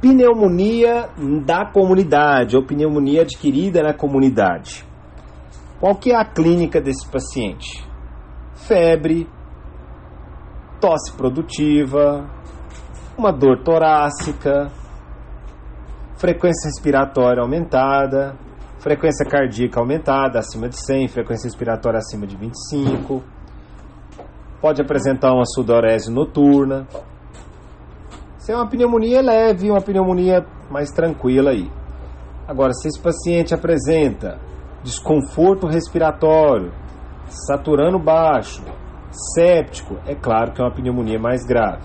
pneumonia da comunidade, ou pneumonia adquirida na comunidade. Qual que é a clínica desse paciente? Febre, tosse produtiva, uma dor torácica, frequência respiratória aumentada, frequência cardíaca aumentada acima de 100, frequência respiratória acima de 25, pode apresentar uma sudorese noturna. Isso é uma pneumonia leve, uma pneumonia mais tranquila aí. Agora, se esse paciente apresenta desconforto respiratório, saturando baixo, séptico, é claro que é uma pneumonia mais grave.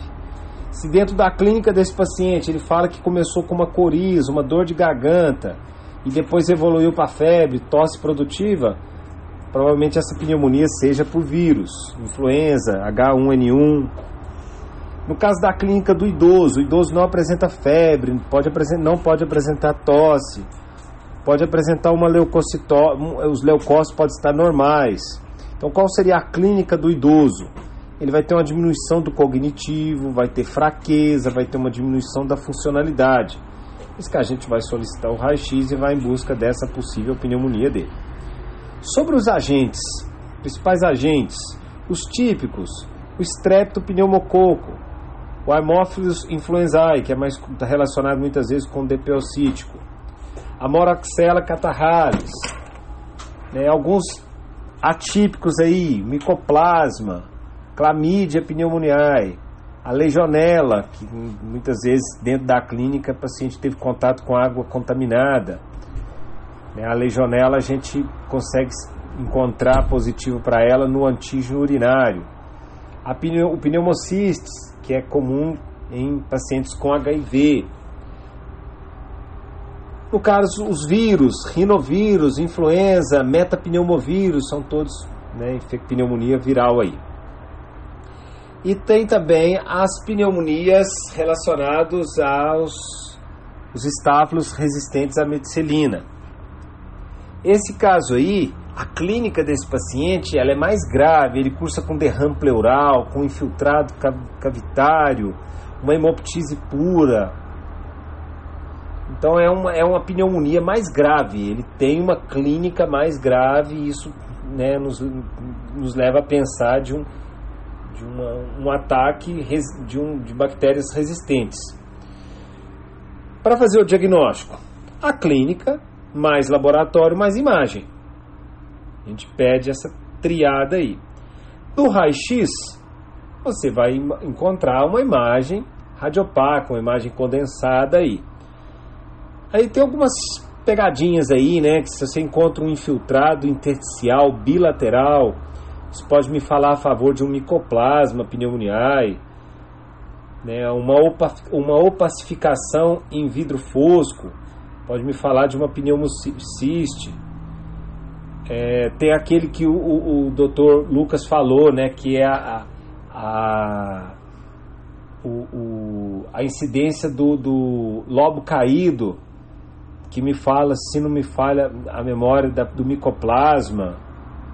Se dentro da clínica desse paciente ele fala que começou com uma coriza, uma dor de garganta e depois evoluiu para febre, tosse produtiva, provavelmente essa pneumonia seja por vírus, influenza, H1N1. No caso da clínica do idoso, o idoso não apresenta febre, pode não pode apresentar tosse, pode apresentar uma leucocitose, os leucócitos podem estar normais. Então, qual seria a clínica do idoso? Ele vai ter uma diminuição do cognitivo, vai ter fraqueza, vai ter uma diminuição da funcionalidade. Isso que a gente vai solicitar o raio-x e vai em busca dessa possível pneumonia dele. Sobre os agentes, principais agentes, os típicos, o streptopneumococo, o Haemophilus influenzae, que é mais tá relacionado muitas vezes com o DPO-cítico, a Moraxella catarrhalis, né, alguns atípicos aí, micoplasma, clamídia pneumoniae, a legionela, que muitas vezes dentro da clínica o paciente teve contato com água contaminada. Né, a legionela a gente consegue encontrar positivo para ela no antígeno urinário. A pneu, o pneumocistis, que é comum em pacientes com HIV. No caso, os vírus, rinovírus, influenza, metapneumovírus, são todos né, pneumonia viral aí. E tem também as pneumonias relacionadas aos os estáfilos resistentes à meticilina. Esse caso aí, a clínica desse paciente ela é mais grave, ele cursa com derrame pleural, com infiltrado cavitário, uma hemoptise pura. Então é uma, é uma pneumonia mais grave, ele tem uma clínica mais grave e isso né, nos, nos leva a pensar de um, de uma, um ataque de, um, de bactérias resistentes. Para fazer o diagnóstico, a clínica, mais laboratório, mais imagem. A gente pede essa triada aí. No raio-x, você vai encontrar uma imagem radiopaca, uma imagem condensada aí. Aí tem algumas pegadinhas aí, né? Que se você encontra um infiltrado intersticial bilateral, você pode me falar a favor de um micoplasma pneumoniae, né? uma, opa, uma opacificação em vidro fosco, pode me falar de uma pneumociste. É, tem aquele que o, o, o Dr. Lucas falou, né, que é a, a, o, o, a incidência do, do lobo caído, que me fala, se não me falha a memória da, do micoplasma,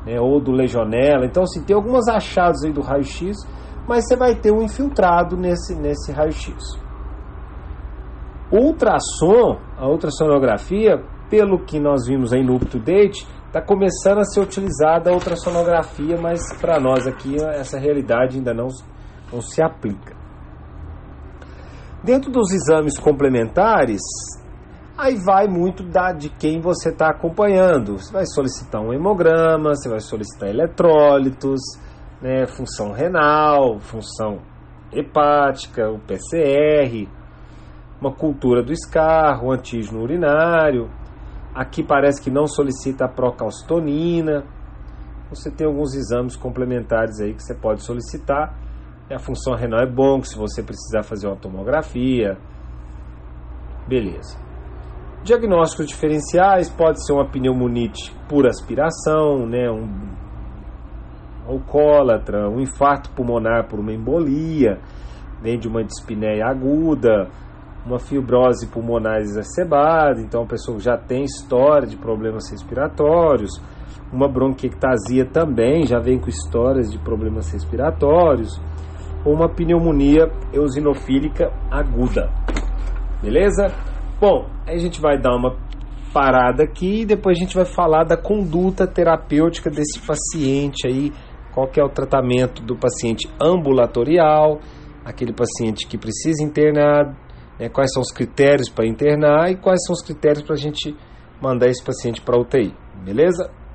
né, ou do legionela. Então, assim, tem alguns achados aí do raio-x, mas você vai ter um infiltrado nesse, nesse raio-x. Ultrassom, a ultrassonografia, pelo que nós vimos aí no UpToDate, está começando a ser utilizada a ultrassonografia, mas para nós aqui essa realidade ainda não, não se aplica. Dentro dos exames complementares, Aí vai muito da, de quem você está acompanhando. Você vai solicitar um hemograma, você vai solicitar eletrólitos, né, função renal, função hepática, o PCR, uma cultura do escarro, antígeno urinário. Aqui parece que não solicita a procalcitonina. Você tem alguns exames complementares aí que você pode solicitar. A função renal é bom, se você precisar fazer uma tomografia. Beleza. Diagnósticos diferenciais pode ser uma pneumonite por aspiração, né, um alcoólatra, um infarto pulmonar por uma embolia, vem de uma dispneia aguda, uma fibrose pulmonar exacerbada, então a pessoa já tem história de problemas respiratórios, uma bronquiectasia também já vem com histórias de problemas respiratórios, ou uma pneumonia eosinofílica aguda. Beleza? Bom, aí a gente vai dar uma parada aqui e depois a gente vai falar da conduta terapêutica desse paciente aí, qual que é o tratamento do paciente ambulatorial, aquele paciente que precisa internar, né, quais são os critérios para internar e quais são os critérios para a gente mandar esse paciente para UTI, beleza?